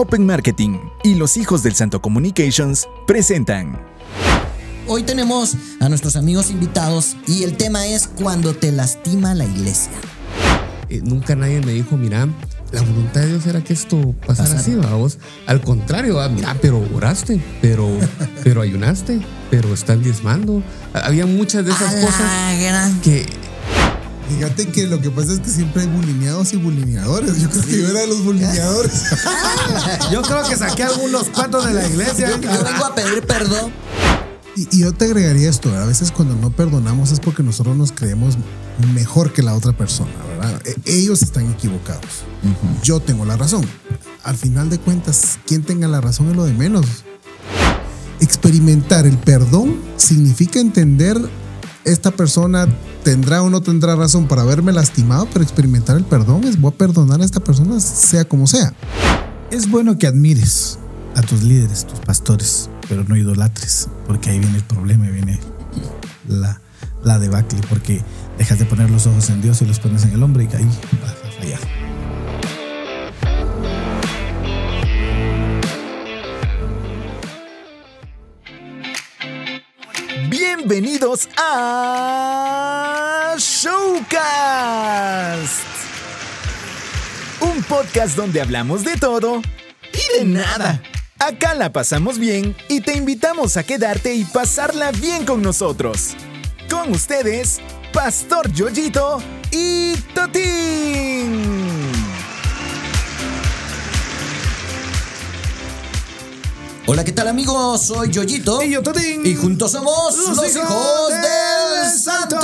Open Marketing y los hijos del Santo Communications presentan. Hoy tenemos a nuestros amigos invitados y el tema es cuando te lastima la iglesia. Eh, nunca nadie me dijo, mira, la voluntad de Dios era que esto pasara así, vos. Al contrario, mira, pero oraste, pero, pero ayunaste, pero estás diezmando. Había muchas de esas A cosas que Fíjate que lo que pasa es que siempre hay bulineados y bulineadores. Yo creo que yo era de los bulineadores. Yo creo que saqué algunos cuantos de la iglesia. Yo, yo vengo a pedir perdón. Y, y yo te agregaría esto, a veces cuando no perdonamos es porque nosotros nos creemos mejor que la otra persona, ¿verdad? E- ellos están equivocados. Yo tengo la razón. Al final de cuentas, quien tenga la razón es lo de menos. Experimentar el perdón significa entender esta persona tendrá o no tendrá razón para haberme lastimado, pero experimentar el perdón es voy a perdonar a esta persona sea como sea. Es bueno que admires a tus líderes, tus pastores, pero no idolatres, porque ahí viene el problema, y viene la, la debacle, porque dejas de poner los ojos en Dios y los pones en el hombre y ahí vas a fallar. Bienvenidos a Showcast. Un podcast donde hablamos de todo y de nada. Acá la pasamos bien y te invitamos a quedarte y pasarla bien con nosotros. Con ustedes, Pastor Yoyito y Totín. Hola, ¿qué tal amigos? Soy Yoyito. Y yo, Totín. Y juntos somos los, hijos del santo.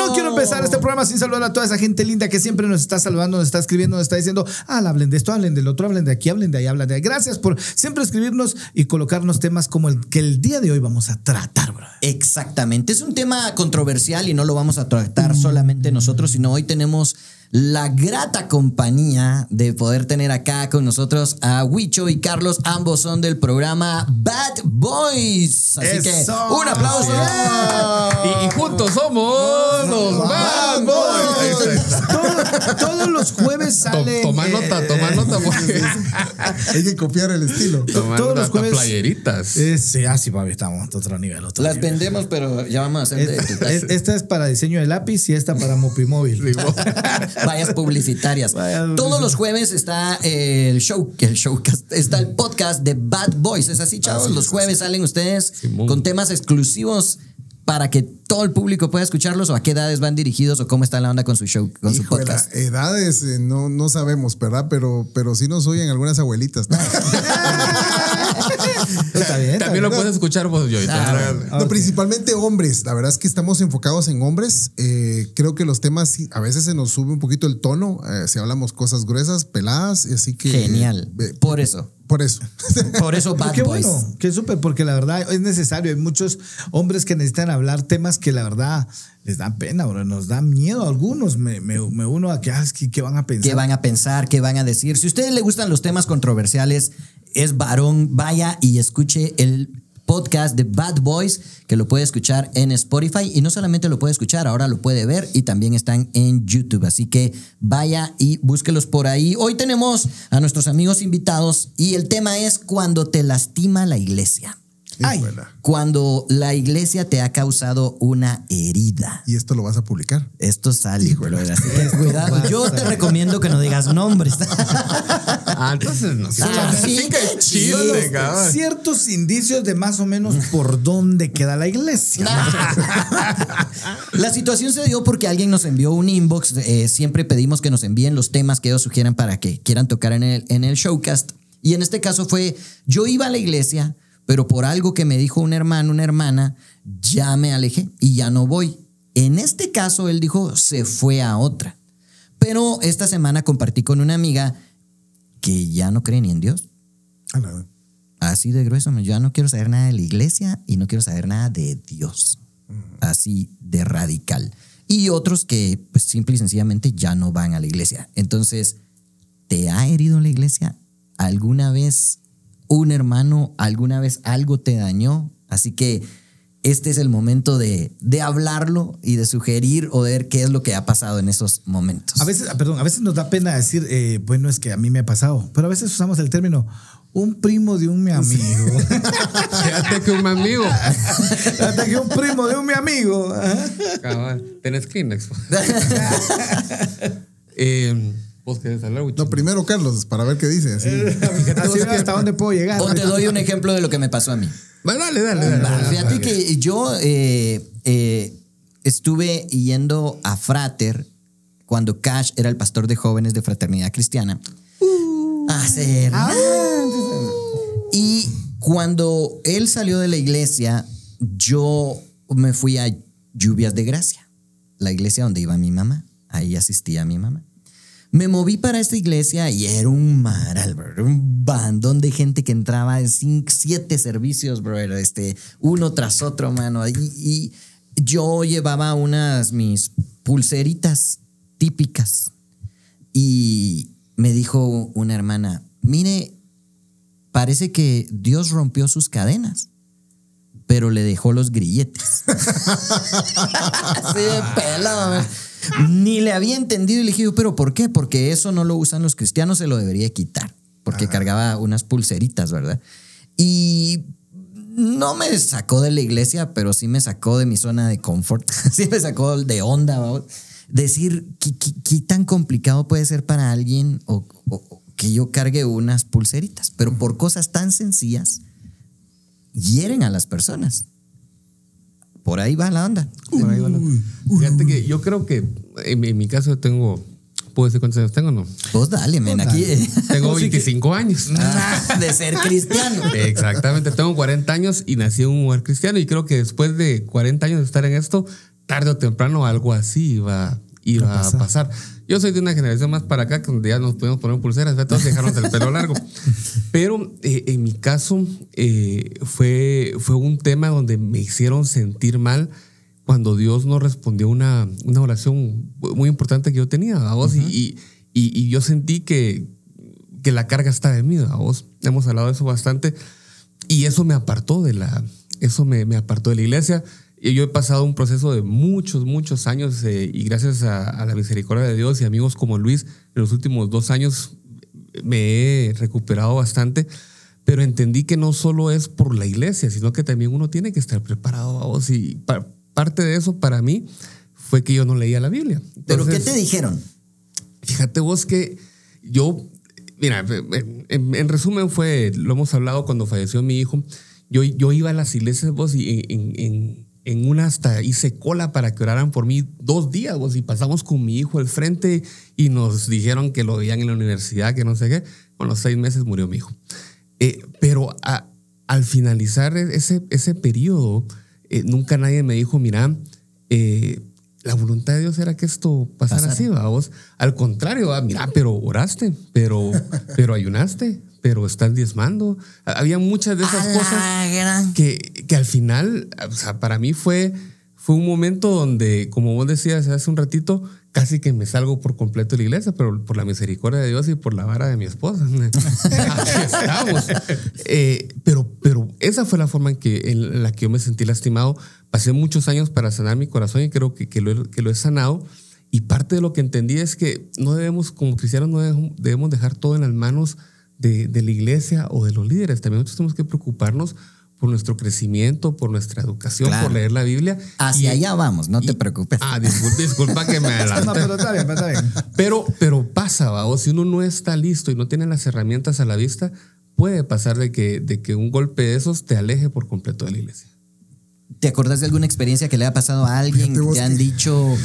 No quiero empezar este programa sin saludar a toda esa gente linda que siempre nos está saludando, nos está escribiendo, nos está diciendo, ah, hablen de esto, hablen del otro, hablen de aquí, hablen de ahí, hablen de ahí. Gracias por siempre escribirnos y colocarnos temas como el que el día de hoy vamos a tratar, bro. Exactamente. Es un tema controversial y no lo vamos a tratar solamente nosotros, sino hoy tenemos la grata compañía de poder tener acá con nosotros a Huicho y Carlos. Ambos son del programa Bad Boys. Así que un aplauso. y, y juntos somos los Bad Boys. Todo- todos los jueves sale. Toma nota, toma nota, Hay que copiar el estilo. toma todos nota, los jueves. playeritas. eh, sí, así, papi, estamos a otro nivel. Otro Las nivel. vendemos, pero ya vamos a hacer de Es- es- esta es para diseño de lápiz y esta para Mopimóvil. vallas publicitarias. Todos los jueves está el show, el showcast, está el podcast de Bad Boys. Es así, chavos. los jueves salen ustedes con temas exclusivos para que todo el público pueda escucharlos o a qué edades van dirigidos o cómo está la onda con su show, con su podcast. edades eh, no, no sabemos, ¿verdad? Pero, pero sí nos oyen algunas abuelitas. ¿no? Está bien. También lo puedes escuchar vos, yo. No, principalmente hombres. La verdad es que estamos enfocados en hombres. Eh, creo que los temas a veces se nos sube un poquito el tono. eh, si hablamos cosas gruesas, peladas, así que. Genial. eh, Por eso. por eso. Por eso Bad Qué Boys. bueno, qué súper, porque la verdad es necesario. Hay muchos hombres que necesitan hablar temas que la verdad les dan pena, bro. Nos da miedo a algunos. Me, me, me uno a que, ah, es que, ¿qué van a pensar? qué van a pensar, qué van a decir. Si a ustedes le gustan los temas controversiales, es varón, vaya y escuche el podcast de Bad Boys, que lo puede escuchar en Spotify y no solamente lo puede escuchar, ahora lo puede ver y también están en YouTube. Así que vaya y búsquelos por ahí. Hoy tenemos a nuestros amigos invitados y el tema es cuando te lastima la iglesia. Ay. Cuando la iglesia te ha causado una herida. Y esto lo vas a publicar. Esto sale, así que cuidado. Yo te recomiendo que no digas nombres. Ah, entonces no. Ah, sí, sí, que chiste, cabrón. Ciertos indicios de más o menos por dónde queda la iglesia. La situación se dio porque alguien nos envió un inbox. eh, siempre pedimos que nos envíen los temas que ellos sugieran para que quieran tocar en el, en el showcast. Y en este caso fue, yo iba a la iglesia, pero por algo que me dijo un hermano, una hermana, ya me alejé y ya no voy. En este caso, él dijo, se fue a otra. Pero esta semana compartí con una amiga que ya no cree ni en Dios. Así de grueso, ya no quiero saber nada de la iglesia y no quiero saber nada de Dios. Así de radical. Y otros que, pues, simple y sencillamente ya no van a la iglesia. Entonces, ¿te ha herido la iglesia? ¿Alguna vez un hermano, alguna vez algo te dañó? Así que este es el momento de, de hablarlo y de sugerir o ver qué es lo que ha pasado en esos momentos. A veces, perdón, a veces nos da pena decir, eh, bueno, es que a mí me ha pasado, pero a veces usamos el término un primo de un mi amigo. Fíjate que un amigo. Hasta que un primo de un mi amigo. Cabal, tenés Kleenex. eh, ¿Vos querés hablar, Wicho? No, primero Carlos, para ver qué dice. así. Hasta dónde puedo llegar. O te doy un ejemplo de lo que me pasó a mí. Va, dale, dale, dale. Fíjate que yo eh, eh, estuve yendo a Frater cuando Cash era el pastor de jóvenes de Fraternidad Cristiana. Hace Y cuando él salió de la iglesia, yo me fui a Lluvias de Gracia, la iglesia donde iba mi mamá. Ahí asistía mi mamá. Me moví para esta iglesia y era un maral, bro. Era un bandón de gente que entraba en siete servicios, bro. Era Este, uno tras otro, mano. Y, yo llevaba unas mis pulseritas típicas. Y me dijo una hermana, mire, parece que Dios rompió sus cadenas, pero le dejó los grilletes. Así de. Ni le había entendido y le dije, pero ¿por qué? Porque eso no lo usan los cristianos, se lo debería quitar, porque cargaba unas pulseritas, ¿verdad? Y no me sacó de la iglesia, pero sí me sacó de mi zona de confort, sí me sacó de onda, ¿va? decir ¿qué, qué, qué tan complicado puede ser para alguien o, o- o que yo cargue unas pulseritas, pero por cosas tan sencillas hieren a las personas. Por ahí va la onda. Por ahí va la- Fíjate que yo creo que en, mi- en mi caso tengo. ¿Puedo decir cuántos años tengo o no? Vos dale, men, aquí Tengo 25 años. Ah, de ser cristiano. Exactamente, tengo 40 años y nací en un hogar cristiano y creo que después de 40 años de estar en esto, tarde o temprano algo así iba, iba a pasar. Yo soy de una generación más para acá, donde ya nos podemos poner pulseras, ya todos dejaron el pelo largo. Pero eh, en mi caso eh, fue, fue un tema donde me hicieron sentir mal cuando Dios no respondió una, una oración muy importante que yo tenía a vos y, y, y- y yo sentí que, que la carga estaba en mí, a vos. Hemos hablado de eso bastante y eso me apartó de la, eso me, me apartó de la iglesia. Yo he pasado un proceso de muchos, muchos años eh, y gracias a, a la misericordia de Dios y amigos como Luis, en los últimos dos años me he recuperado bastante, pero entendí que no solo es por la iglesia, sino que también uno tiene que estar preparado a vos. Y pa- parte de eso para mí fue que yo no leía la Biblia. ¿Pero qué Entonces, te dijeron? Fíjate vos que yo, mira, en, en- en resumen fue, lo hemos hablado cuando falleció mi hijo, yo, yo iba a las iglesias vos y en, en- en- en una hasta hice cola para que oraran por mí dos días vos y pasamos con mi hijo al frente y nos dijeron que lo veían en la universidad, que no sé qué. Con los seis meses murió mi hijo. Eh, pero a- al finalizar ese, ese periodo, eh, nunca nadie me dijo, mira, eh, la voluntad de Dios era que esto pasara Pasara. así, ¿va? vos. Al contrario, ¿va? mira, pero oraste, pero, pero ayunaste, pero estás diezmando. Había muchas de esas A cosas que, que al final, o sea, para mí fue, fue un momento donde, como vos decías hace un ratito, casi que me salgo por completo de la iglesia, pero por la misericordia de Dios y por la vara de mi esposa. Aquí estamos. Eh, pero, pero esa fue la forma en, que, en la que yo me sentí lastimado. Pasé muchos años para sanar mi corazón y creo que, que, lo, he- que lo he sanado. Y parte de lo que entendí es que no debemos, como cristianos, no debemos dejar todo en las manos de, de la iglesia o de los líderes. También nosotros tenemos que preocuparnos por nuestro crecimiento, por nuestra educación, Claro. por leer la Biblia. Hacia Y- allá vamos, no te preocupes. Ah, disculpa, disculpa que me No, adelanté. pero está bien, está bien. Pero, pero pasa, ¿va? o si uno no está listo y no tiene las herramientas a la vista, puede pasar de que, de que un golpe de esos te aleje por completo de la iglesia. ¿Te acordás de alguna experiencia que le ha pasado a alguien vos te han que- dicho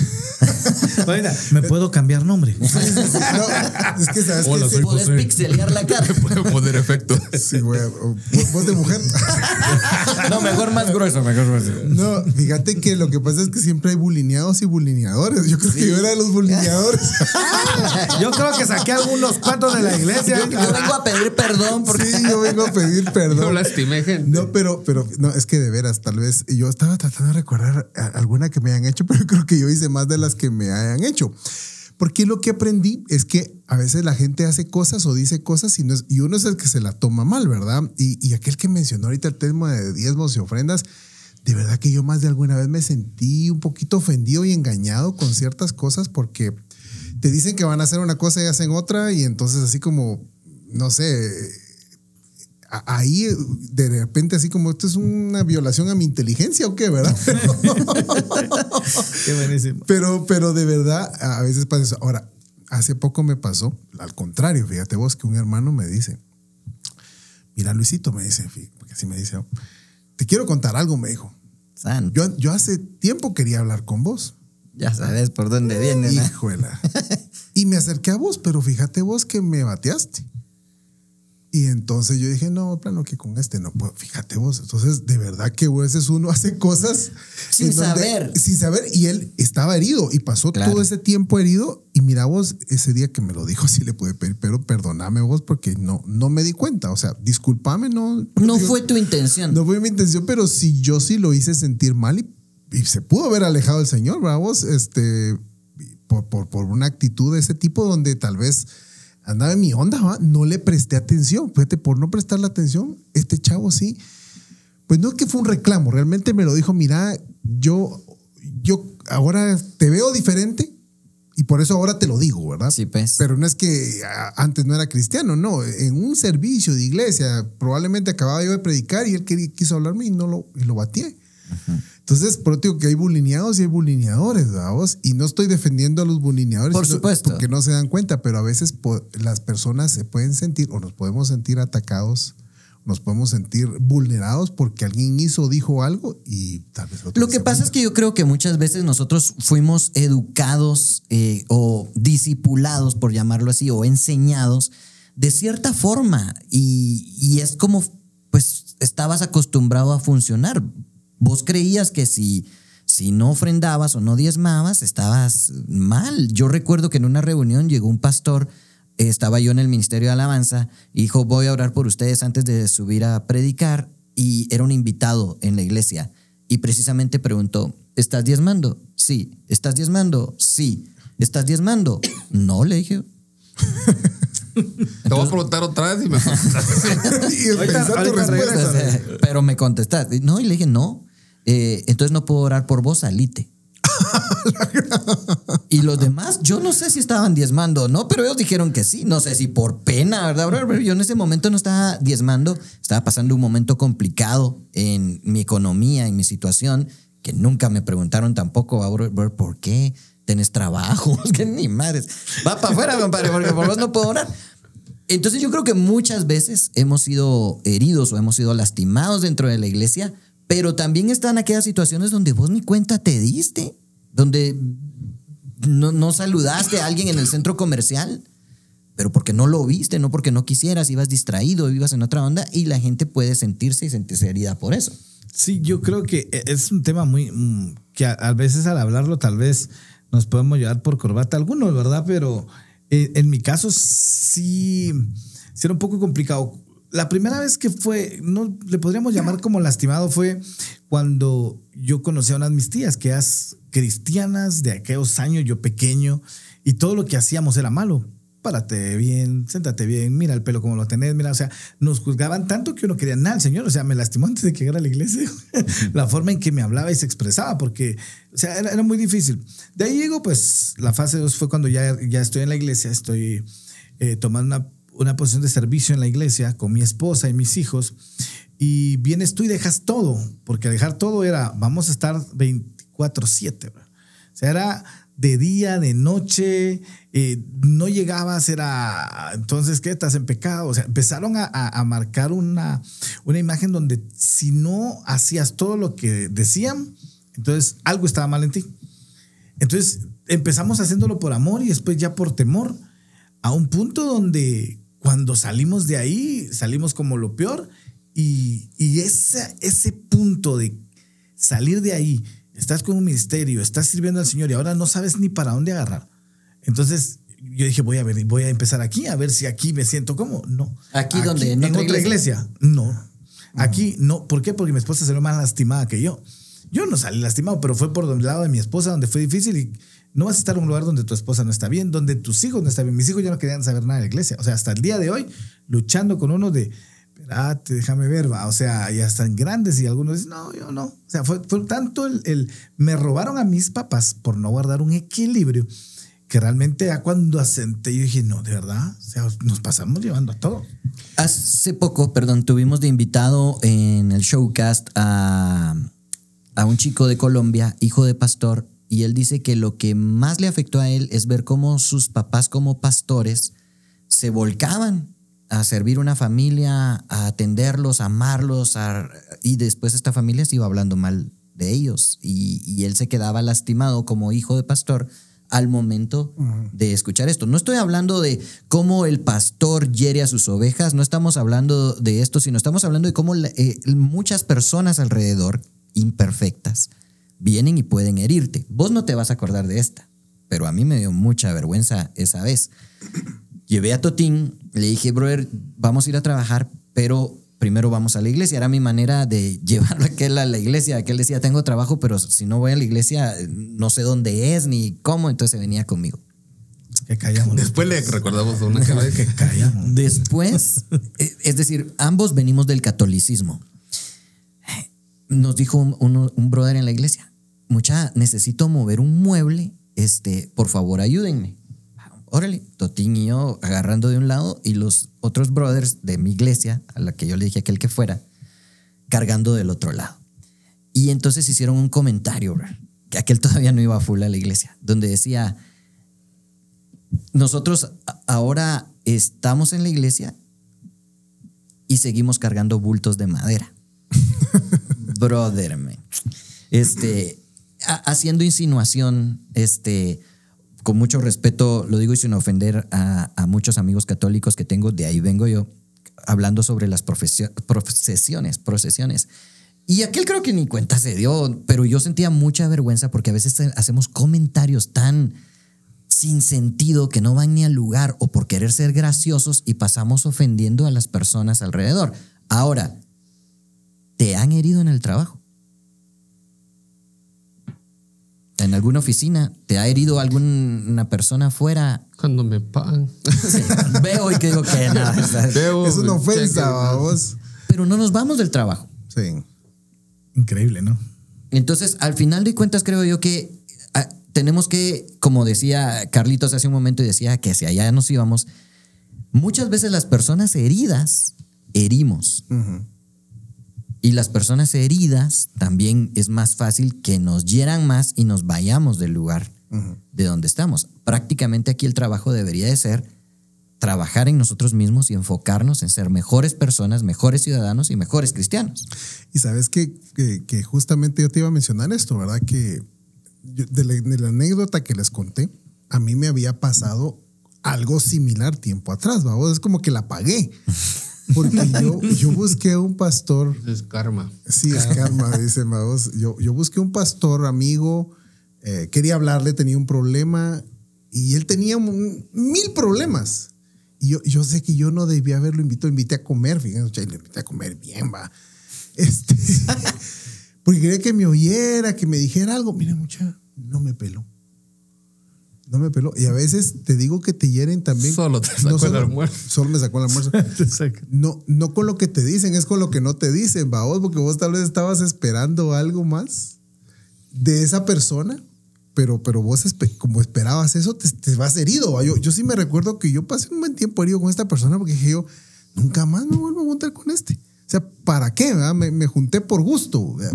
Oiga, ¿me puedo cambiar nombre? No, es que sabes Hola, que podés José. pixelear la cara? Puede poner efecto. sí, güey. Voz de mujer. No, mejor más grueso, mejor grueso. No, fíjate que lo que pasa es que siempre hay bulineados y bulineadores. Yo creo que yo era de los bulineadores. Yo creo que saqué algunos cuantos de la iglesia. Yo vengo a pedir perdón porque Sí, yo vengo a pedir No perdón. lastimé gente. No, pero, pero, no, es que de veras, tal vez yo estaba tratando de recordar alguna que me hayan hecho, pero creo que yo hice más de las que me hayan hecho. Porque lo que aprendí es que a veces la gente hace cosas o dice cosas y, no es- y uno es el que se la toma mal, ¿verdad? Y, y aquel que mencionó ahorita el tema de diezmos y ofrendas, de verdad que yo más de alguna vez me sentí un poquito ofendido y engañado con ciertas cosas porque te dicen que van a hacer una cosa y hacen otra y entonces así como, no sé, ahí de repente así como esto es una violación a mi inteligencia o qué, ¿verdad? Qué buenísimo. Pero, pero de verdad, a veces pasa eso. Ahora, hace poco me pasó, al contrario, fíjate vos, que un hermano me dice, mira Luisito, me dice, porque así me dice, te quiero contar algo, me dijo. Yo, yo hace tiempo quería hablar con vos. Ya sabes por dónde viene. Híjola. y me acerqué a vos, pero fíjate vos que me bateaste. Y entonces yo dije, no, plano que con este no puedo. Fíjate vos. Entonces, de verdad que a veces uno hace cosas Sin donde- saber. Sin saber. Y él estaba herido y pasó Claro. todo ese tiempo herido. Y mira vos, ese día que me lo dijo, sí le pude pedir, pero perdóname vos porque no, no me di cuenta. O sea, discúlpame, no. No digo, fue tu intención. no fue mi intención, pero sí yo sí lo hice sentir mal y, y se pudo haber alejado del Señor, ¿verdad vos? Este, por, por, por una actitud de ese tipo donde tal vez andaba en mi onda, ¿va? no le presté atención. Fíjate, por no prestarle atención, este chavo sí. Pues no es que fue un reclamo, realmente me lo dijo, mira, yo, yo ahora te veo diferente y por eso ahora te lo digo, ¿verdad? Sí, pues. Pero no es que antes no era cristiano, no. En un servicio de iglesia, probablemente acababa yo de predicar y él quiso hablarme y no lo, y lo batié. Entonces, por eso digo que hay bulineados y hay bulineadores, ¿vamos? Y no estoy defendiendo a los bulineadores. Por supuesto. Porque no se dan cuenta, pero a veces las personas se pueden sentir o nos podemos sentir atacados, nos podemos sentir vulnerados porque alguien hizo o dijo algo y tal vez Lo no que pasa es que yo creo que muchas veces nosotros fuimos educados eh, o discipulados, por llamarlo así, o enseñados de cierta forma y, y es como, pues, estabas acostumbrado a funcionar. Vos creías que si, si no ofrendabas o no diezmabas, estabas mal. Yo recuerdo que en una reunión llegó un pastor estaba yo en el Ministerio de Alabanza dijo, voy a orar por ustedes antes de subir a predicar y era un invitado en la iglesia y precisamente preguntó, ¿estás diezmando? Sí. ¿Estás diezmando? Sí. ¿Estás diezmando? No, le dije. Te voy a preguntar otra vez y me y Ahorita- pensar tu ahorita respuesta. regresa. Pero me contestaste. No, y le dije, no. Eh, entonces no puedo orar por vos, salite. y los demás, yo no sé si estaban diezmando o no, pero ellos dijeron que sí. No sé si por pena, ¿verdad? Pero Yo en ese momento no estaba diezmando, estaba pasando un momento complicado en mi economía, en mi situación, que nunca me preguntaron tampoco, "Ah, ¿por qué? ¿Tenés trabajo? Que ni madres. Va para afuera, compadre, porque por vos no puedo orar. Entonces yo creo que muchas veces hemos sido heridos o hemos sido lastimados dentro de la iglesia, pero también están aquellas situaciones donde vos ni cuenta te diste, donde no, no saludaste a alguien en el centro comercial, pero porque no lo viste, no porque no quisieras, ibas distraído, ibas en otra onda y la gente puede sentirse y sentirse herida por eso. Sí, yo creo que e, es un tema muy mm, que a, veces al hablarlo tal vez nos podemos llevar por corbata algunos, ¿verdad? Pero eh, en mi caso sí era un poco complicado. La primera vez que fue, no le podríamos llamar como lastimado, fue cuando yo conocí a unas mis tías, que eran cristianas de aquellos años, yo pequeño, y todo lo que hacíamos era malo. Párate bien, siéntate bien, mira el pelo como lo tenés, mira, o sea, nos juzgaban tanto que uno quería nada, el Señor, o sea, me lastimó antes de que llegara a la iglesia, la forma en que me hablaba y se expresaba, porque, o sea, era, era muy difícil. De ahí llegó, pues, la fase 2 fue cuando ya, ya estoy en la iglesia, estoy eh, tomando una, una posición de servicio en la iglesia con mi esposa y mis hijos, y vienes tú y dejas todo, porque dejar todo era, vamos a estar 24/7, ¿verdad? o sea, era de día, de noche, eh, no llegabas, era, entonces, ¿qué? Estás en pecado. O sea, empezaron a- a marcar una, una imagen donde si no hacías todo lo que decían, entonces algo estaba mal en ti. Entonces empezamos haciéndolo por amor y después ya por temor, a un punto donde cuando salimos de ahí, salimos como lo peor y, y ese, ese punto de salir de ahí, estás con un ministerio, estás sirviendo al Señor y ahora no sabes ni para dónde agarrar. Entonces yo dije, voy a ver, voy a empezar aquí, a ver si aquí me siento como. No. Aquí donde, en en otra iglesia. iglesia. No. Aquí no. ¿Por qué? Porque mi esposa salió más lastimada que yo. Yo no salí lastimado, pero fue por el lado de mi esposa donde fue difícil y no vas a estar en un lugar donde tu esposa no está bien, donde tus hijos no están bien. Mis hijos ya no querían saber nada de la iglesia. O sea, hasta el día de hoy, luchando con uno de, espérate, déjame ver, va. O sea, ya están grandes y algunos dicen, no, yo no. O sea, fue, tanto el, el- Me robaron a mis papás por no guardar un equilibrio que realmente ya cuando asenté yo dije, no, de verdad, o sea, nos pasamos llevando a todo. Hace poco, perdón, tuvimos de invitado en el showcast a, a un chico de Colombia, hijo de pastor, y él dice que lo que más le afectó a él es ver cómo sus papás como pastores se volcaban a servir una familia, a atenderlos, a amarlos, a- y después esta familia se iba hablando mal de ellos y, y él se quedaba lastimado como hijo de pastor al momento de escuchar esto. No estoy hablando de cómo el pastor hiere a sus ovejas, no estamos hablando de esto, sino estamos hablando de cómo eh, muchas personas alrededor, imperfectas, vienen y pueden herirte. Vos no te vas a acordar de esta, pero a mí me dio mucha vergüenza esa vez. Llevé a Totín, le dije, brother, vamos a ir a trabajar, pero primero vamos a la iglesia. Era mi manera de llevarlo a aquel a la iglesia. Aquel decía, tengo trabajo, pero si no voy a la iglesia, no sé dónde es ni cómo. Entonces venía conmigo. Que callamos. Después le recordamos a una cara de que callamos. Después, eh, es decir, ambos venimos del catolicismo. Nos dijo un, uno- un brother en la iglesia, mucha, necesito mover un mueble, este, por favor ayúdenme. Órale, Totín y yo agarrando de un lado y los otros brothers de mi iglesia, a la que yo le dije aquel que fuera, cargando del otro lado. Y entonces hicieron un comentario, bro, que aquel todavía no iba full a la iglesia, donde decía, nosotros ahora estamos en la iglesia y seguimos cargando bultos de madera. Brother, man. Este, haciendo insinuación, este, con mucho respeto, lo digo y sin ofender a, muchos amigos católicos que tengo, de ahí vengo yo, hablando sobre las procesiones, procesiones. Y aquel creo que ni cuenta se dio, pero yo sentía mucha vergüenza porque a veces hacemos comentarios tan sin sentido que no van ni al lugar o por querer ser graciosos y pasamos ofendiendo a las personas alrededor. Ahora, ¿te han herido en el trabajo? Alguna oficina? ¿Te ha herido alguna persona afuera? cuando me pagan. Veo y que digo que nada. Es una ofensa, vamos. Pero no nos vamos del trabajo. Sí. Increíble, ¿no? Entonces, al final de cuentas, creo yo que ah, tenemos que, como decía Carlitos hace un momento y decía que hacia allá nos íbamos, muchas veces las personas heridas herimos. Y las personas heridas también es más fácil que nos hieran más y nos vayamos del lugar de donde estamos. Prácticamente aquí el trabajo debería de ser trabajar en nosotros mismos y enfocarnos en ser mejores personas, mejores ciudadanos y mejores cristianos. Y sabes que, que, que justamente yo te iba a mencionar esto, ¿verdad? Que yo- de, la, de la anécdota que les conté, a mí me había pasado algo similar tiempo atrás, ¿verdad? Es como que la pagué. Porque yo, yo busqué un pastor Es karma. Sí, es karma, dice Maos. Yo, yo busqué un pastor amigo, eh, quería hablarle, tenía un problema y él tenía un- mil problemas. Y yo, yo sé que yo no debía haberlo invitado, invité a comer, fíjense, le invité a comer bien, va. Este, porque quería que me oyera, que me dijera algo. Mira, mucha, no me peló. No me peló. Y a veces te digo que te hieren también. Solo te sacó el almuerzo. Solo me sacó el almuerzo. No, no con lo que te dicen, es con lo que no te dicen, va vos, porque vos tal vez estabas esperando algo más de esa persona, pero, pero vos espe- como esperabas eso, te, te vas herido. ¿va? Yo, yo sí me recuerdo que yo pasé un buen tiempo herido con esta persona porque dije yo, nunca más me vuelvo a juntar con este. O sea, ¿para qué? Me, me junté por gusto. ¿va?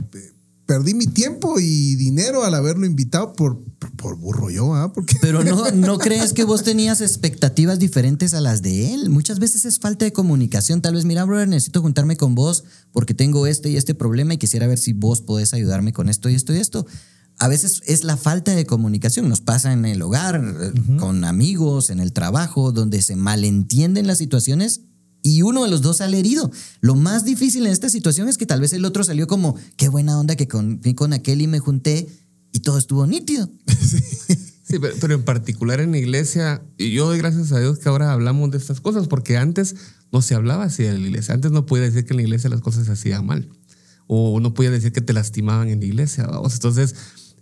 Perdí mi tiempo y dinero al haberlo invitado por, por, por burro yo, ¿ah? Porque Pero no, no crees que vos tenías expectativas diferentes a las de él. Muchas veces es falta de comunicación. Tal vez, mira, brother, necesito juntarme con vos porque tengo este y este problema y quisiera ver si vos podés ayudarme con esto y esto y esto. A veces es la falta de comunicación. Nos pasa en el hogar, eh, con amigos, en el trabajo, donde se malentienden las situaciones y uno de los dos sale herido. Lo más difícil en esta situación es que tal vez el otro salió como, qué buena onda que con, con aquel y me junté y todo estuvo nítido. Sí, pero, en particular en la iglesia, y yo doy gracias a Dios que ahora hablamos de estas cosas, porque antes no se hablaba así de la iglesia. Antes no podía decir que en la iglesia las cosas se hacían mal. O no podía decir que te lastimaban en la iglesia. Entonces,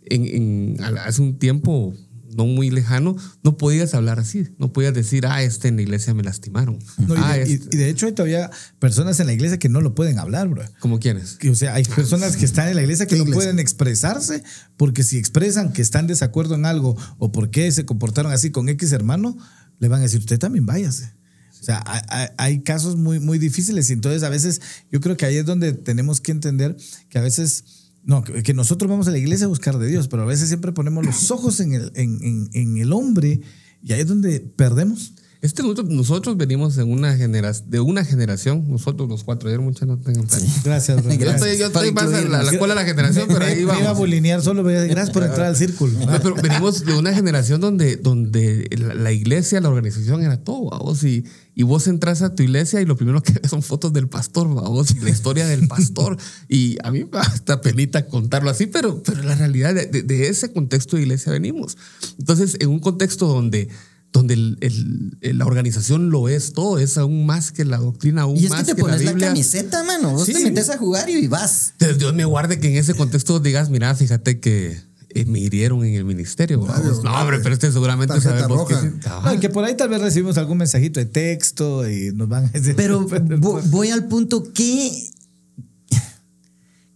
en, en- hace un tiempo, no muy lejano, no podías hablar así. No podías decir, ah, este en la iglesia me lastimaron. No, y, ah, de, este- y de hecho hay todavía personas en la iglesia que no lo pueden hablar, bro. ¿Cómo quieres? Que, o sea, hay personas que están en la iglesia que ¿Qué no iglesia? pueden expresarse porque si expresan que están de desacuerdo en algo o por qué se comportaron así con X hermano, le van a decir, usted también váyase. O sea, hay, hay- hay casos muy, muy difíciles y entonces a veces yo creo que ahí es donde tenemos que entender que a veces, no, que, nosotros vamos a la iglesia a buscar de Dios, pero a veces siempre ponemos los ojos en el, en, en- en el hombre y ahí es donde perdemos. Este, nosotros, nosotros venimos en una genera- de una generación, nosotros los cuatro, ayer muchas no tengan pena. Gracias, bro. Yo Gracias estoy, yo estoy más en la, la escuela de la generación, pero ahí Me iba a vamos. bulinear solo, gracias por entrar al círculo. No, pero venimos de una generación donde, donde la, la iglesia, la organización era todo, vos y, y vos entras a tu iglesia y lo primero que ves son fotos del pastor, vos y la historia del pastor. y a mí me da hasta penita contarlo así, pero, pero la realidad de, de- de ese contexto de iglesia venimos. Entonces, en un contexto donde donde el- el- el- la organización lo es todo, es aún más que la doctrina, aún Y es más que te que pones la la, Biblia. camiseta, mano. Vos Sí. te metes a jugar y vas. Entonces, Dios me guarde que en ese contexto digas, mira, fíjate que eh, me hirieron en el ministerio. vamos. No, hombre, pero este seguramente sabemos que sí. No, que por ahí tal vez recibimos algún mensajito de texto y nos van a decir. Pero vo- voy al punto, ¿qué,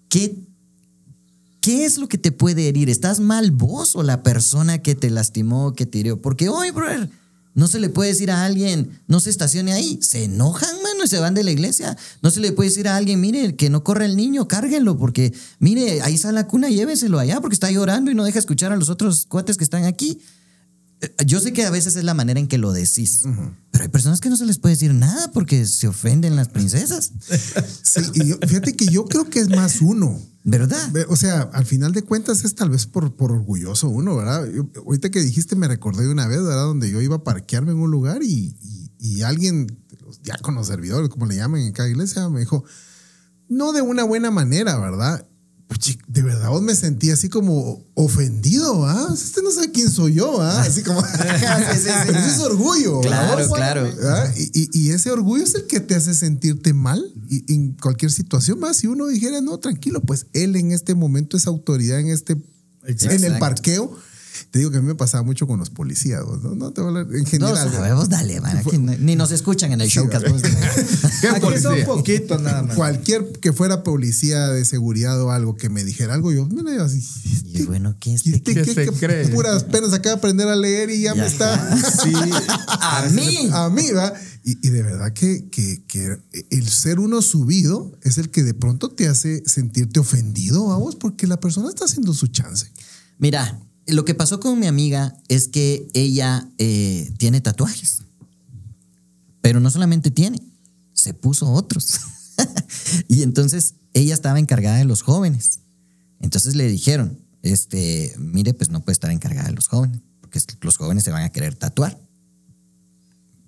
qué, ¿qué es lo que te puede herir? ¿Estás mal vos o la persona que te lastimó, que te hirió? Porque hoy, brother, no se le puede decir a alguien, no se estacione ahí. Se enojan, mano, y se van de la iglesia. No se le puede decir a alguien, mire, que no corre el niño, cárguenlo, porque, mire, ahí está la cuna, lléveselo allá, porque está llorando y no deja escuchar a los otros cuates que están aquí. Eh, Yo sé que a veces es la manera en que lo decís, pero hay personas que no se les puede decir nada porque se ofenden las princesas, Sí, y yo- fíjate que yo creo que es más uno. ¿Verdad? Ve, O sea, al final de cuentas es tal vez por, por orgulloso uno, ¿verdad? Yo- ahorita que dijiste me recordé de una vez, ¿verdad? Donde yo iba a parquearme en un lugar y, y- y alguien, los diáconos, servidores, como le llaman en cada iglesia, me dijo, no de una buena manera, ¿verdad? Puchi, de verdad me sentí así como ofendido, ¿ah? Usted no sabe quién soy yo, ¿ah? Así como... sí, sí. Es orgullo. Claro, ¿verdad? claro. ¿Ah? Y, y- ese orgullo es el que te hace sentirte mal y, en cualquier situación más. Si uno dijera, no, tranquilo, pues él en este momento es autoridad en este en el parqueo. Te digo que a mí me pasaba mucho con los policías. ¿no? No te voy a hablar en No general. sabemos, dale, man, aquí no- ni nos escuchan en el showcast. ¿Qué Aquí son poquitos nada más. Cualquier que fuera policía de seguridad o algo que me dijera algo, yo, mira, yo así. Y bueno, ¿qué es ¿y este? ¿Qué qué- se qué cree? puras penas acaba de aprender a leer y ya, Ya me está. Sí. A mí. A mí, ¿va? Y, y de verdad que, que- que el ser uno subido es el que de pronto te hace sentirte ofendido, vamos, porque la persona está haciendo su chance. Mira, lo que pasó con mi amiga es que ella eh, tiene tatuajes. Pero no solamente tiene, se puso otros. y entonces ella estaba encargada de los jóvenes. Entonces le dijeron, este, mire, pues no puede estar encargada de los jóvenes, porque los jóvenes se van a querer tatuar.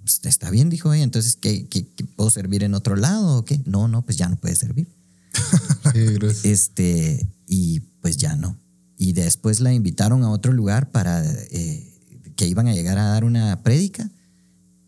Pues, está bien, dijo ella. Entonces, ¿qué, qué- qué, puedo servir en otro lado o qué? No, no, pues ya no puede servir. Sí. Este, y pues ya no. Y después la invitaron a otro lugar para eh, que iban a llegar a dar una prédica.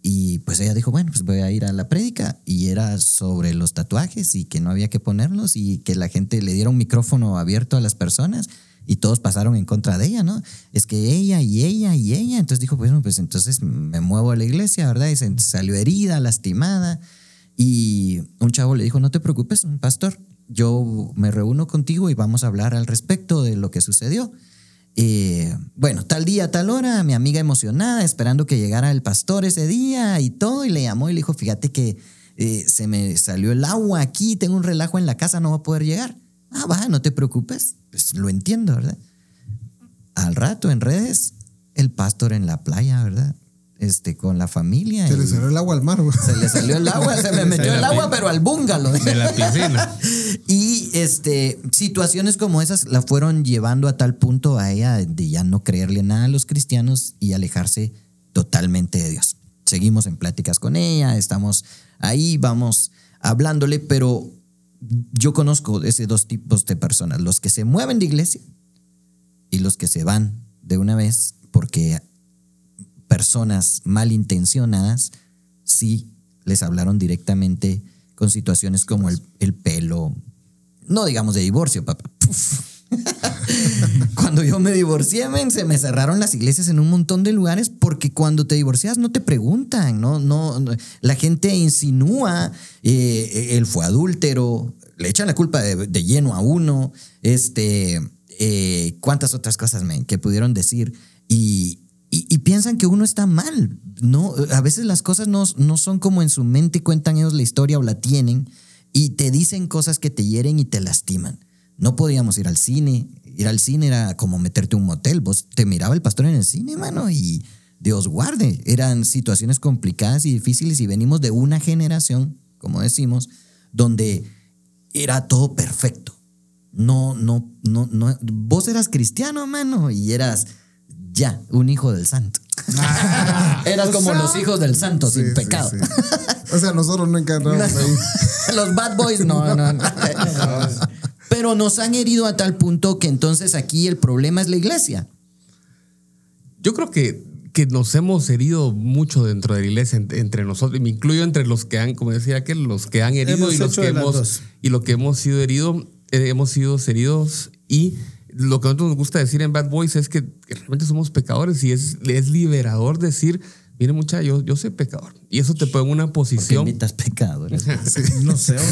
Y pues ella dijo, bueno, pues voy a ir a la prédica. Y era sobre los tatuajes y que no había que ponerlos y que la gente le diera un micrófono abierto a las personas y todos pasaron en contra de ella, ¿no? Es que ella y ella y ella. Entonces dijo, bueno, pues entonces me muevo a la iglesia, ¿verdad? Y se salió herida, lastimada. Y un chavo le dijo, no te preocupes, un pastor, yo me reúno contigo y vamos a hablar al respecto de lo que sucedió. Eh, bueno, tal día, tal hora, mi amiga emocionada, esperando que llegara el pastor ese día y todo, y le llamó y le dijo, fíjate que eh, se me salió el agua aquí, tengo un relajo en la casa, no va a poder llegar. Ah, va, no te preocupes, pues lo entiendo, ¿verdad? Al rato en redes, el pastor en la playa, ¿verdad? Este, con la familia. Se le salió el agua al mar. güey. se le salió el agua, se me metió el agua, pero al búngalo. De la piscina. Y este, situaciones como esas la fueron llevando a tal punto a ella de ya no creerle nada a los cristianos y alejarse totalmente de Dios. Seguimos en pláticas con ella, estamos ahí, vamos hablándole, pero yo conozco esos dos tipos de personas, los que se mueven de iglesia y los que se van de una vez porque personas malintencionadas sí les hablaron directamente con situaciones como el, el pelo, no digamos de divorcio, papá. Cuando yo me divorcié, men, se me cerraron las iglesias en un montón de lugares porque cuando te divorcias no te preguntan, no, no, no. la gente insinúa, eh, él fue adúltero, le echan la culpa de, de lleno a uno, este, eh, cuántas otras cosas, men, que pudieron decir y, y, piensan que uno está mal. No, a veces las cosas no, no son como en su mente cuentan ellos la historia o la tienen y te dicen cosas que te hieren y te lastiman. No podíamos ir al cine. Ir al cine era como meterte a un motel. Vos te miraba el pastor en el cine, mano, y Dios guarde. Eran situaciones complicadas y difíciles y venimos de una generación, como decimos, donde era todo perfecto. No, no, no, no. Vos eras cristiano, mano, y eras ya un hijo del santo. eras como los hijos del santo, Sí, sin pecado. sí. O sea, nosotros no encarnamos ahí. Los bad boys, no, no, no. Pero nos han herido a tal punto que entonces aquí el problema es la iglesia. Yo creo que, que nos hemos herido mucho dentro de la iglesia, en- entre nosotros, y me incluyo entre los que han, como decía aquel, los que han herido Hemos y los que hemos, y lo que hemos sido herido, eh, hemos sido heridos y lo que a nosotros nos gusta decir en Bad Boys es que, realmente somos pecadores y es, es liberador decir, mire mucha, yo, yo soy pecador. Y eso te pone en una posición... imitas pecadores. No sé.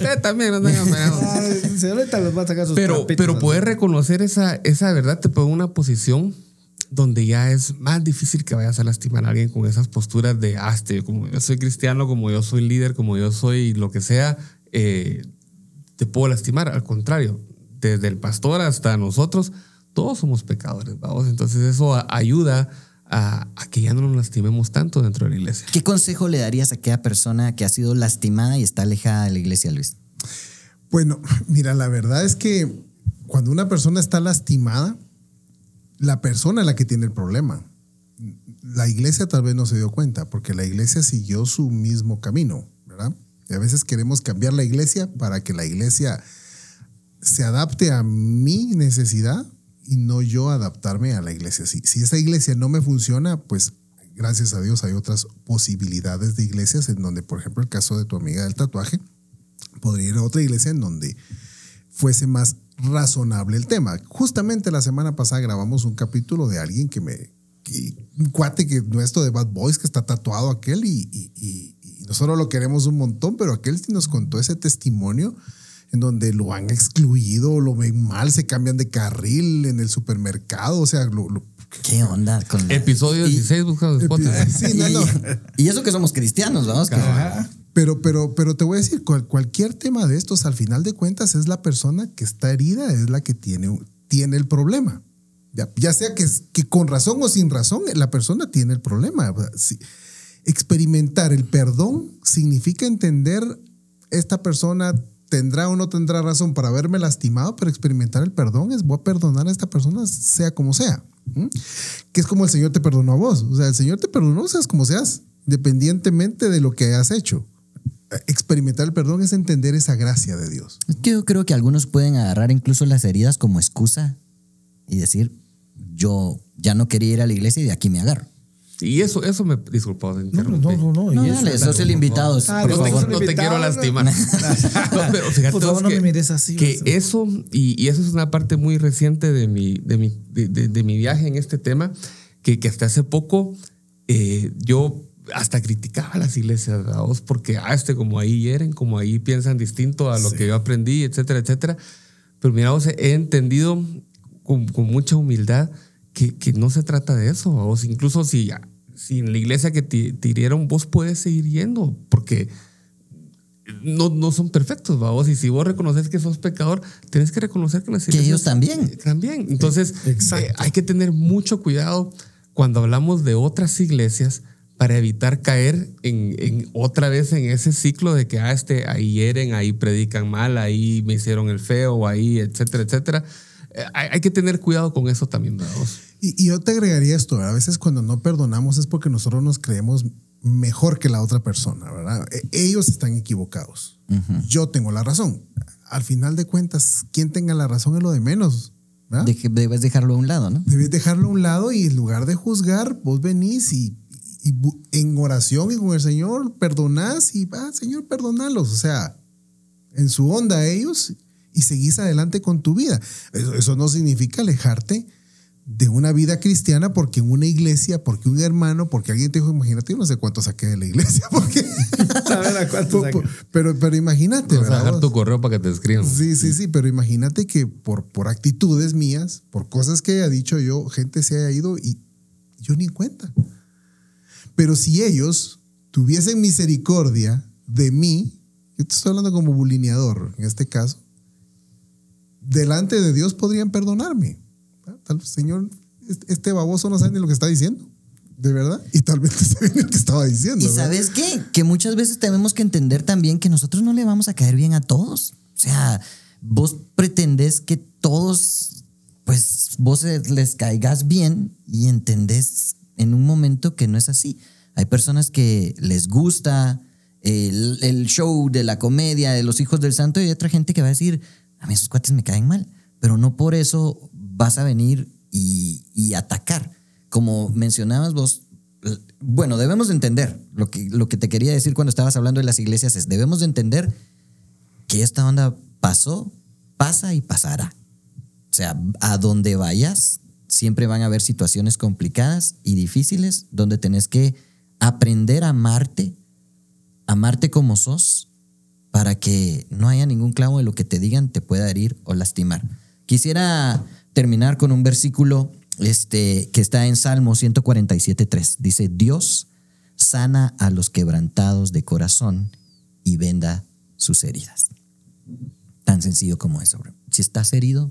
Eh, también, no tengan los va a sacar sus Pero, pero poder reconocer esa, esa verdad te pone en una posición donde ya es más difícil que vayas a lastimar a alguien con esas posturas de, ah, este, como yo soy cristiano, como yo soy líder, como yo soy lo que sea, eh, te puedo lastimar. Al contrario, desde el pastor hasta nosotros, todos somos pecadores, vamos. Entonces eso ayuda a, a que ya no nos lastimemos tanto dentro de la iglesia. ¿Qué consejo le darías a aquella persona que ha sido lastimada y está alejada de la iglesia, Luis? Bueno, mira, la verdad es que cuando una persona está lastimada, la persona es la que tiene el problema. La iglesia tal vez no se dio cuenta, porque la iglesia siguió su mismo camino, ¿verdad? Y a veces queremos cambiar la iglesia para que la iglesia se adapte a mi necesidad y no yo adaptarme a la iglesia. Si, si esa iglesia no me funciona, pues gracias a Dios hay otras posibilidades de iglesias en donde, por ejemplo, el caso de tu amiga del tatuaje, podría ir a otra iglesia en donde fuese más razonable el tema. Justamente la semana pasada grabamos un capítulo de alguien que me, un cuate que nuestro de Bad Boys que está tatuado aquel y, y- y- y nosotros lo queremos un montón, pero aquel nos contó ese testimonio en donde lo han excluido, lo ven mal, se cambian de carril en el supermercado, o sea, lo- lo- ¿Qué onda con la- Episodio Y- 16, busca en Spotify. Sí, no, no. Y, y eso que somos cristianos, vamos. que- Pero, pero, pero te voy a decir, cual- cualquier tema de estos, al final de cuentas, es la persona que está herida, es la que tiene, tiene el problema. Ya, ya sea que, que con razón o sin razón, la persona tiene el problema. Si- experimentar el perdón significa entender esta persona tendrá o no tendrá razón para haberme lastimado, pero experimentar el perdón es voy a perdonar a esta persona sea como sea. Que es como el Señor te perdonó a vos. O sea, el Señor te perdonó seas como seas, independientemente de lo que hayas hecho. Experimentar el perdón es entender esa gracia de Dios. Yo creo que algunos pueden agarrar incluso las heridas como excusa y decir, yo ya no quería ir a la iglesia y de aquí me agarro. Y eso, eso me disculpa. te No, no, no, no. No, y eso- dale, sos el invitado, Ah, por no no, te, no te quiero lastimar. No, pero fíjate Por favor, no me mires así, Que eso, y, y eso es una parte muy reciente de mi, de mi, de, de- de mi viaje en este tema, que, que hasta hace poco eh, yo hasta criticaba a las iglesias, ¿verdad? Vos? porque ah, este, como ahí hieren, como ahí piensan distinto a lo que yo aprendí, etcétera, etcétera. Pero mira, vos, he entendido con, con mucha humildad que, que no se trata de eso. Vos, incluso si, si en la iglesia que te, te hirieron, vos puedes seguir yendo, porque no, no son perfectos, vos. Y si vos reconoces que sos pecador, tenés que reconocer que las Que ellos también. También. Entonces, eh, hay que tener mucho cuidado cuando hablamos de otras iglesias para evitar caer en, en otra vez en ese ciclo de que ah, este, ahí hieren, ahí predican mal, ahí me hicieron el feo, ahí, etcétera, etcétera. Eh, hay, hay que tener cuidado con eso también, ¿verdad? Y, y yo te agregaría esto, a veces cuando no perdonamos es porque nosotros nos creemos mejor que la otra persona, ¿verdad? E- Ellos están equivocados. Yo tengo la razón. Al final de cuentas, quien tenga la razón es lo de menos. ¿verdad? De debes dejarlo a un lado, ¿no? Debes dejarlo a un lado y en lugar de juzgar, vos venís y, y en oración y con el Señor perdonás y va, Señor, perdonalos. O sea, en su onda ellos y seguís adelante con tu vida. Eso, eso no significa alejarte de una vida cristiana porque en una iglesia, porque un hermano, porque alguien te dijo, imagínate, yo no sé cuánto saqué de la iglesia, porque... Pero, pero imagínate, Vas a ¿verdad? dejar tu correo para que te escriban. Sí, sí, sí, pero imagínate que por, por actitudes mías, por cosas que haya dicho yo, gente se haya ido y yo ni en cuenta. Pero si ellos tuviesen misericordia de mí, yo te estoy hablando como bulineador en este caso, delante de Dios podrían perdonarme. Tal Señor, este- este baboso no sabe ni lo que está diciendo, de verdad, y tal vez te sabe ni lo que estaba diciendo. Y ¿verdad? sabes qué? Que muchas veces tenemos que entender también que nosotros no le vamos a caer bien a todos. O sea, vos pretendés que todos, pues vos les caigas bien y entendés en un momento que no es así. Hay personas que les gusta el, el show de la comedia de los hijos del santo y hay otra gente que va a decir, a mí esos cuates me caen mal, pero no por eso vas a venir y, y atacar. Como mencionabas vos, bueno, debemos de entender, lo que, lo que te quería decir cuando estabas hablando de las iglesias es, debemos de entender que esta onda pasó, pasa y pasará. O sea, a donde vayas, siempre van a haber situaciones complicadas y difíciles donde tenés que aprender a amarte, amarte como sos, para que no haya ningún clavo de lo que te digan te pueda herir o lastimar. Quisiera terminar con un versículo este, que está en Salmo 147.3. Dice, Dios sana a los quebrantados de corazón y venda sus heridas. Tan sencillo como eso. bro. Si estás herido,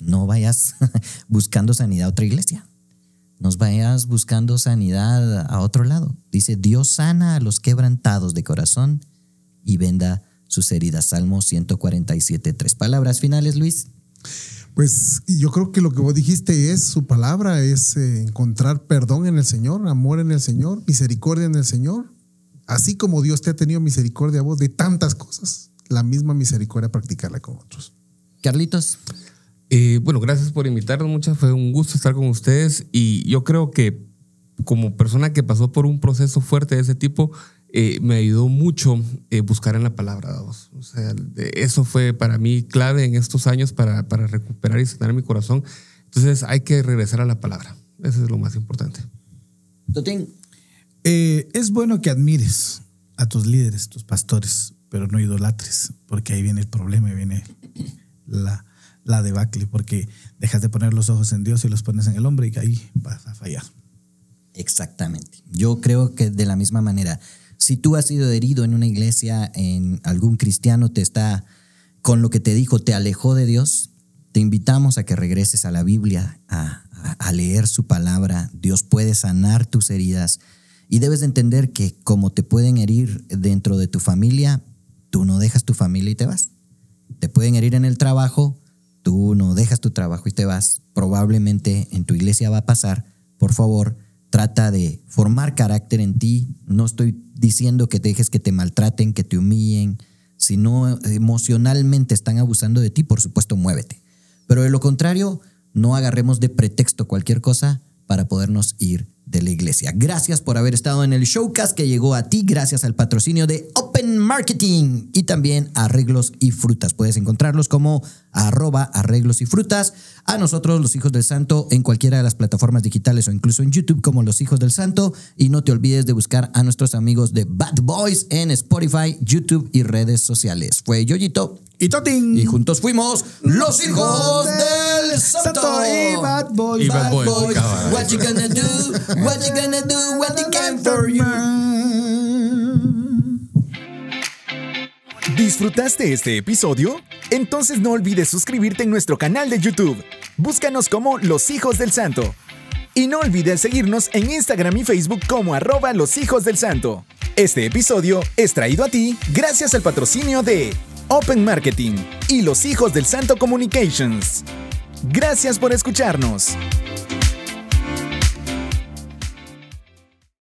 no vayas buscando sanidad a otra iglesia. Nos vayas buscando sanidad a otro lado. Dice, Dios sana a los quebrantados de corazón y venda sus heridas. Salmo 147, tres palabras finales, Luis. Pues yo creo que lo que vos dijiste es su palabra, es eh, encontrar perdón en el Señor, amor en el Señor, misericordia en el Señor. Así como Dios te ha tenido misericordia a vos de tantas cosas, la misma misericordia practicarla con otros. Carlitos, Eh, bueno, gracias por invitarnos, muchas. Fue un gusto estar con ustedes y yo creo que como persona que pasó por un proceso fuerte de ese tipo, eh, me ayudó mucho eh, buscar en la palabra de Dios. O sea, de- eso fue para mí clave en estos años para, para recuperar y sanar mi corazón. Entonces hay que regresar a la palabra. Eso es lo más importante. Totín. Eh, es bueno que admires a tus líderes, tus pastores, pero no idolatres, porque ahí viene el problema, ahí viene la, la debacle, porque dejas de poner los ojos en Dios y los pones en el hombre y ahí vas a fallar. Exactamente. Yo creo que de la misma manera, si tú has sido herido en una iglesia, en algún cristiano te está, con lo que te dijo, te alejó de Dios, te invitamos a que regreses a la Biblia, a, leer su palabra. Dios puede sanar tus heridas y debes de entender que como te pueden herir dentro de tu familia, tú no dejas tu familia y te vas. Te pueden herir en el trabajo, tú no dejas tu trabajo y te vas. Probablemente en tu iglesia va a pasar. Por favor, trata de formar carácter en ti. No estoy diciendo que dejes que te maltraten, que te humillen. Si no emocionalmente están abusando de ti, por supuesto, muévete. Pero de lo contrario, no agarremos de pretexto cualquier cosa para podernos ir de la iglesia. Gracias por haber estado en el showcast que llegó a ti gracias al patrocinio de Open Marketing y también Arreglos y Frutas. Puedes encontrarlos como arroba arreglos y frutas. A nosotros, los hijos del santo, en cualquiera de las plataformas digitales o incluso en YouTube como los hijos del santo. Y no te olvides de buscar a nuestros amigos de Bad Boys en Spotify, YouTube y redes sociales. Fue Yoyito Y Totín. y juntos fuimos los hijos del santo. y Bad Boys. Y Bad Boys. What you gonna do? What you gonna do when they came for you? ¿Disfrutaste este episodio? Entonces no olvides suscribirte en nuestro canal de YouTube. Búscanos como Los Hijos del Santo. Y no olvides seguirnos en Instagram y Facebook como arroba Los Hijos del Santo. Este episodio es traído a ti gracias al patrocinio de Open Marketing y Los Hijos del Santo Communications. Gracias por escucharnos.